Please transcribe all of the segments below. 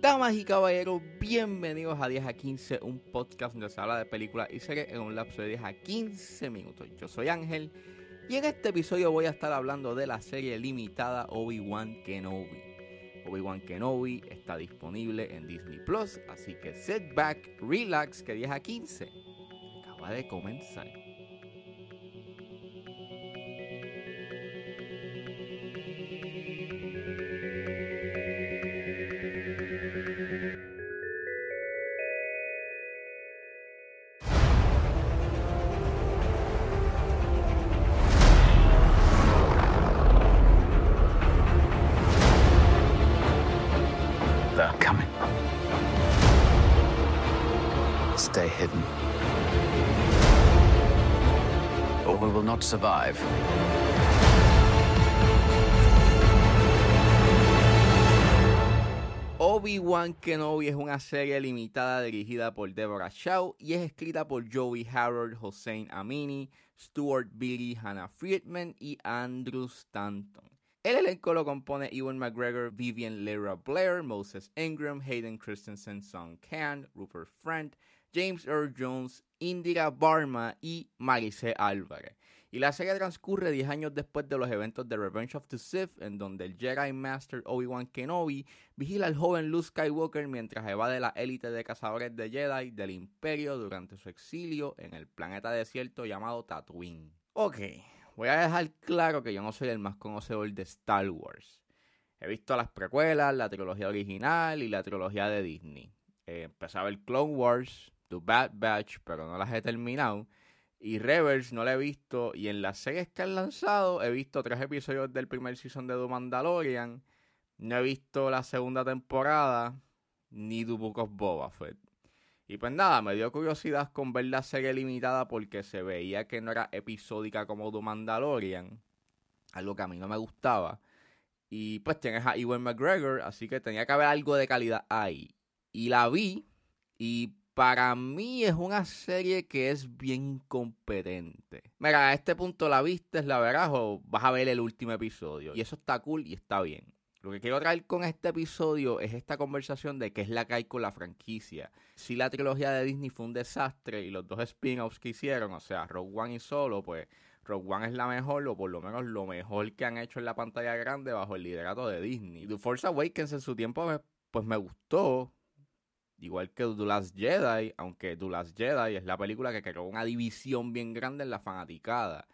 Damas y caballeros, bienvenidos a 10 a 15, un podcast donde se habla de películas y series en un lapso de 10 a 15 minutos. Yo soy Ángel y en este episodio voy a estar hablando de la serie limitada Obi-Wan Kenobi. Obi-Wan Kenobi está disponible en Disney Plus, así que sit back, relax, que 10 a 15 acaba de comenzar. Obi-Wan Kenobi es una serie limitada dirigida por Deborah Shaw y es escrita por Joey Harold, Hossein Amini, Stuart Billy, Hannah Friedman y Andrew Stanton. El elenco lo compone Ewan McGregor, Vivian Lera Blair, Moses Ingram, Hayden Christensen, Song Khan, Rupert Friend, James Earl Jones, Indira Barma y Marise Álvarez. Y la serie transcurre 10 años después de los eventos de Revenge of the Sith, en donde el Jedi Master Obi-Wan Kenobi vigila al joven Luke Skywalker mientras evade la élite de cazadores de Jedi del Imperio durante su exilio en el planeta desierto llamado Tatooine. Ok, voy a dejar claro que yo no soy el más conocedor de Star Wars. He visto las precuelas, la trilogía original y la trilogía de Disney. Eh, empecé a ver Clone Wars, The Bad Batch, pero no las he terminado. Y Rebels no la he visto. Y en las series que han lanzado, he visto tres episodios del primer season de The Mandalorian. No he visto la segunda temporada, ni The Book of Boba Fett. Y pues nada, me dio curiosidad con ver la serie limitada porque se veía que no era episódica como The Mandalorian. Algo que a mí no me gustaba. Y pues tienes a Ewan McGregor, así que tenía que haber algo de calidad ahí. Y la vi. Y para mí es una serie que es bien incompetente. Mira, a este punto la viste, la verás o vas a ver el último episodio. Y eso está cool y está bien. Lo que quiero traer con este episodio es esta conversación de qué es la que hay con la franquicia. Si la trilogía de Disney fue un desastre y los dos spin-offs que hicieron, o sea, Rogue One y Solo, pues Rogue One es la mejor, o por lo menos lo mejor que han hecho en la pantalla grande bajo el liderato de Disney. The Force Awakens en su tiempo, pues me gustó. Igual que The Last Jedi, aunque The Last Jedi es la película que creó una división bien grande en la fanaticada.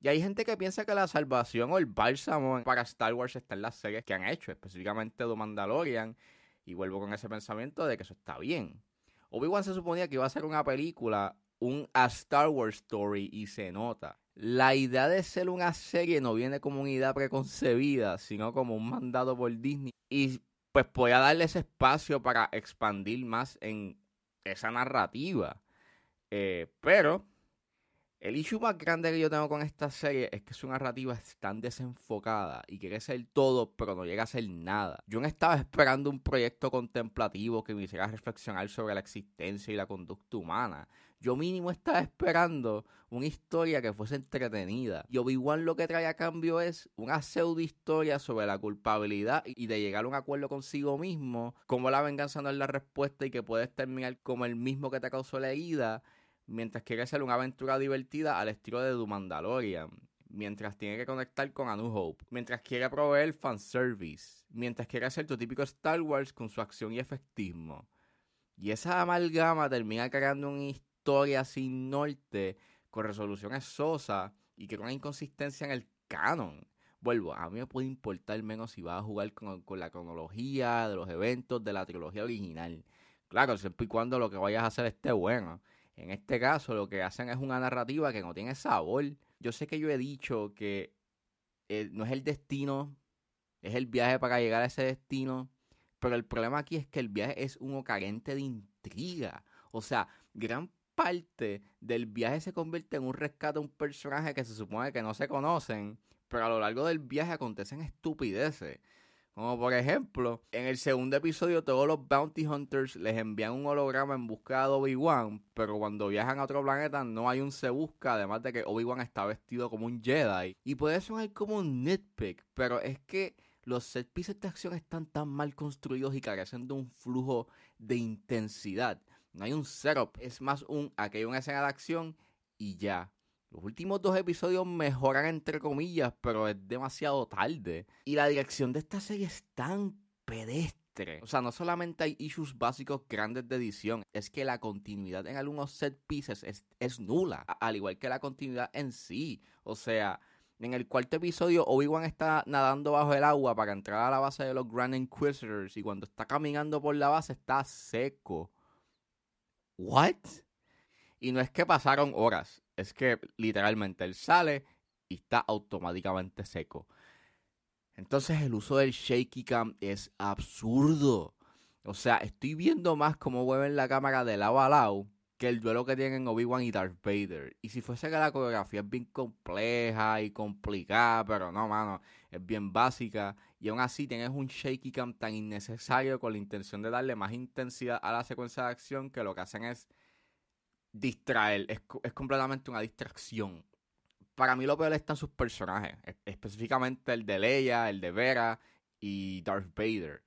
Y hay gente que piensa que la salvación o el bálsamo para Star Wars está en las series que han hecho, específicamente The Mandalorian. Y vuelvo con ese pensamiento de que eso está bien. Obi-Wan se suponía que iba a ser una película, un A Star Wars Story, y se nota. La idea de ser una serie no viene como una idea preconcebida, sino como un mandado por Disney. Y pues voy a darle ese espacio para expandir más en esa narrativa. Eh, pero el issue más grande que yo tengo con esta serie es que su narrativa es tan desenfocada y quiere ser todo, pero no llega a ser nada. Yo no estaba esperando un proyecto contemplativo que me hiciera reflexionar sobre la existencia y la conducta humana. Yo mínimo estaba esperando una historia que fuese entretenida. Y Obi-Wan lo que trae a cambio es una pseudo historia sobre la culpabilidad y de llegar a un acuerdo consigo mismo, como la venganza no es la respuesta y que puedes terminar como el mismo que te causó la herida mientras quiere hacer una aventura divertida al estilo de The Mandalorian, mientras tiene que conectar con A New Hope, mientras quiere proveer fanservice, mientras quiere hacer tu típico Star Wars con su acción y efectismo. Y esa amalgama termina creando una historia sin norte, con resoluciones sosas y que con una inconsistencia en el canon. Vuelvo, a mí me puede importar menos si vas a jugar con, con la cronología de los eventos de la trilogía original. Claro, siempre y cuando lo que vayas a hacer esté bueno. En este caso, lo que hacen es una narrativa que no tiene sabor. Yo sé que yo he dicho que eh, no es el destino, es el viaje para llegar a ese destino. Pero el problema aquí es que el viaje es uno carente de intriga. O sea, gran parte del viaje se convierte en un rescate a un personaje que se supone que no se conocen, pero a lo largo del viaje acontecen estupideces. Como por ejemplo, en el segundo episodio todos los Bounty Hunters les envían un holograma en busca de Obi-Wan, pero cuando viajan a otro planeta no hay un se busca, además de que Obi-Wan está vestido como un Jedi. Y puede sonar como un nitpick, pero es que los set pieces de acción están tan mal construidos y carecen de un flujo de intensidad. No hay un setup, es más un aquí hay una escena de acción y ya. Los últimos dos episodios mejoran entre comillas, pero es demasiado tarde. Y la dirección de esta serie es tan pedestre. O sea, no solamente hay issues básicos grandes de edición, es que la continuidad en algunos set pieces es, nula, al igual que la continuidad en sí. O sea, en el cuarto episodio, Obi-Wan está nadando bajo el agua para entrar a la base de los Grand Inquisitors y cuando está caminando por la base está seco. ¿What? Y no es que pasaron horas, es que literalmente él sale y está automáticamente seco. Entonces el uso del shaky cam es absurdo. O sea, estoy viendo más cómo mueven la cámara de lado a lado que el duelo que tienen Obi-Wan y Darth Vader. Y si fuese que la coreografía es bien compleja y complicada, pero no, mano, es bien básica. Y aún así tienes un shaky cam tan innecesario con la intención de darle más intensidad a la secuencia de acción que lo que hacen es distraer, es, completamente una distracción. Para mí lo peor están sus personajes, específicamente el de Leia, el de Vera y Darth Vader.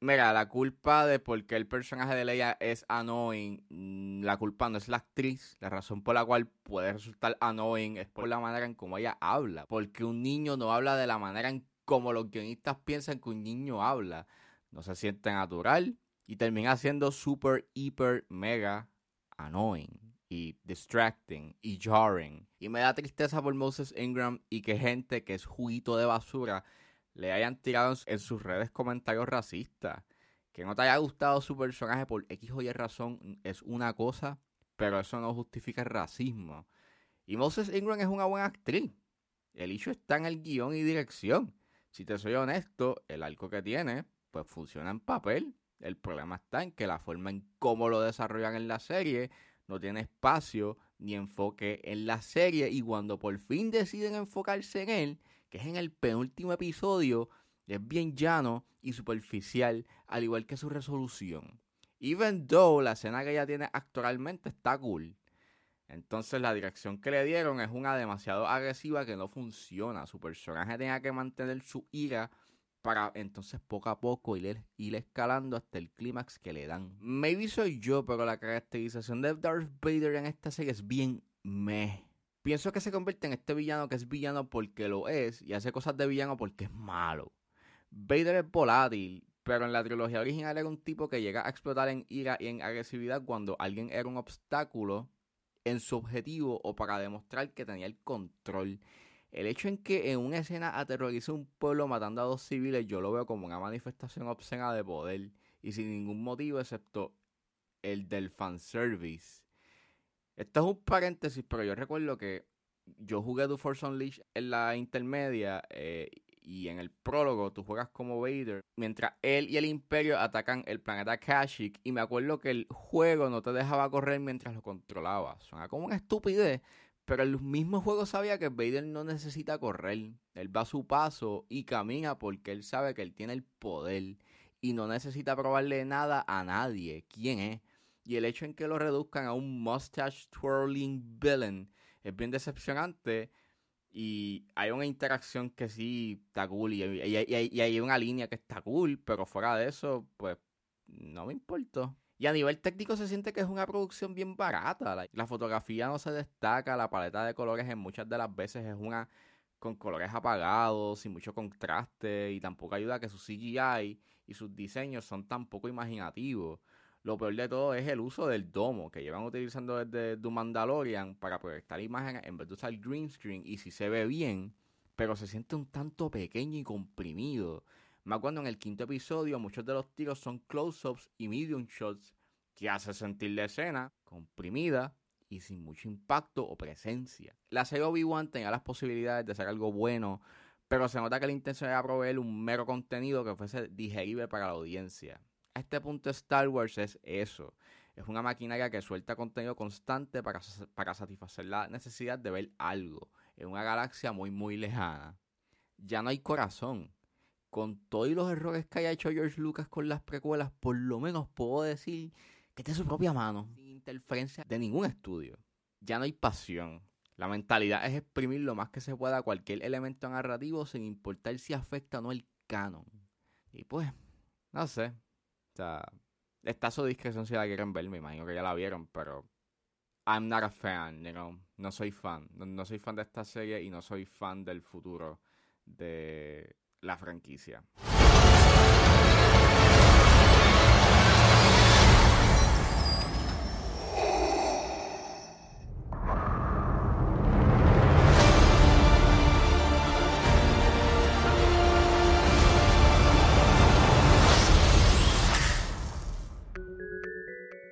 Mira, la culpa de por qué el personaje de Leia es annoying, mm, la culpa no es la actriz, la razón por la cual puede resultar annoying es por la manera en cómo ella habla, porque un niño no habla de la manera en como los guionistas piensan que un niño habla, no se siente natural y termina siendo super, hiper, mega annoying y distracting y jarring. Y me da tristeza por Moses Ingram y que gente que es juguito de basura le hayan tirado en sus redes comentarios racistas. Que no te haya gustado su personaje por X o Y razón es una cosa, pero eso no justifica el racismo. Y Moses Ingram es una buena actriz. El hecho está en el guion y dirección. Si te soy honesto, el arco que tiene, pues funciona en papel. El problema está en que la forma en cómo lo desarrollan en la serie no tiene espacio ni enfoque en la serie y cuando por fin deciden enfocarse en él, que es en el penúltimo episodio, es bien llano y superficial, al igual que su resolución. Even though la escena que ella tiene actualmente está cool. Entonces la dirección que le dieron es una demasiado agresiva que no funciona. Su personaje tenía que mantener su ira para entonces poco a poco ir, escalando hasta el clímax que le dan. Maybe soy yo, pero la caracterización de Darth Vader en esta serie es bien meh. Pienso que se convierte en este villano que es villano porque lo es y hace cosas de villano porque es malo. Vader es volátil, pero en la trilogía original era un tipo que llega a explotar en ira y en agresividad cuando alguien era un obstáculo en su objetivo o para demostrar que tenía el control. El hecho en que en una escena aterrorice un pueblo matando a dos civiles, yo lo veo como una manifestación obscena de poder y sin ningún motivo excepto el del fanservice. Esto es un paréntesis, pero yo recuerdo que yo jugué The Force Unleashed en la intermedia eh, y en el prólogo tú juegas como Vader mientras él y el Imperio atacan el planeta Kashyyyk y me acuerdo que el juego no te dejaba correr mientras lo controlabas. Suena como una estupidez, pero el mismo juego sabía que Vader no necesita correr. Él va a su paso y camina porque él sabe que él tiene el poder y no necesita probarle nada a nadie. ¿Quién es? Y el hecho en que lo reduzcan a un mustache twirling villain es bien decepcionante. Y hay una interacción que sí está cool. Y, y hay una línea que está cool. Pero fuera de eso, pues no me importa. Y a nivel técnico se siente que es una producción bien barata. La, fotografía no se destaca, la paleta de colores en muchas de las veces es una con colores apagados, sin mucho contraste, y tampoco ayuda a que su CGI y sus diseños son tan poco imaginativos. Lo peor de todo es el uso del domo que llevan utilizando desde The Mandalorian para proyectar imágenes en vez de usar green screen y si se ve bien, pero se siente un tanto pequeño y comprimido. Más cuando en el quinto episodio muchos de los tiros son close-ups y medium shots que hace sentir la escena comprimida y sin mucho impacto o presencia. La serie Obi-Wan tenía las posibilidades de hacer algo bueno, pero se nota que la intención era proveer un mero contenido que fuese digerible para la audiencia. A este punto Star Wars es eso. Es una maquinaria que suelta contenido constante para, para satisfacer la necesidad de ver algo en una galaxia muy muy lejana. Ya no hay corazón con todos los errores que haya hecho George Lucas con las precuelas, por lo menos puedo decir que está en su propia mano, sin interferencia de ningún estudio. Ya no hay pasión. La mentalidad es exprimir lo más que se pueda cualquier elemento narrativo sin importar si afecta o no el canon. Y pues, no sé. O sea, está su discreción si la quieren ver, me imagino que ya la vieron, pero I'm not a fan, you know. No soy fan. No, soy fan de esta serie y no soy fan del futuro de la franquicia.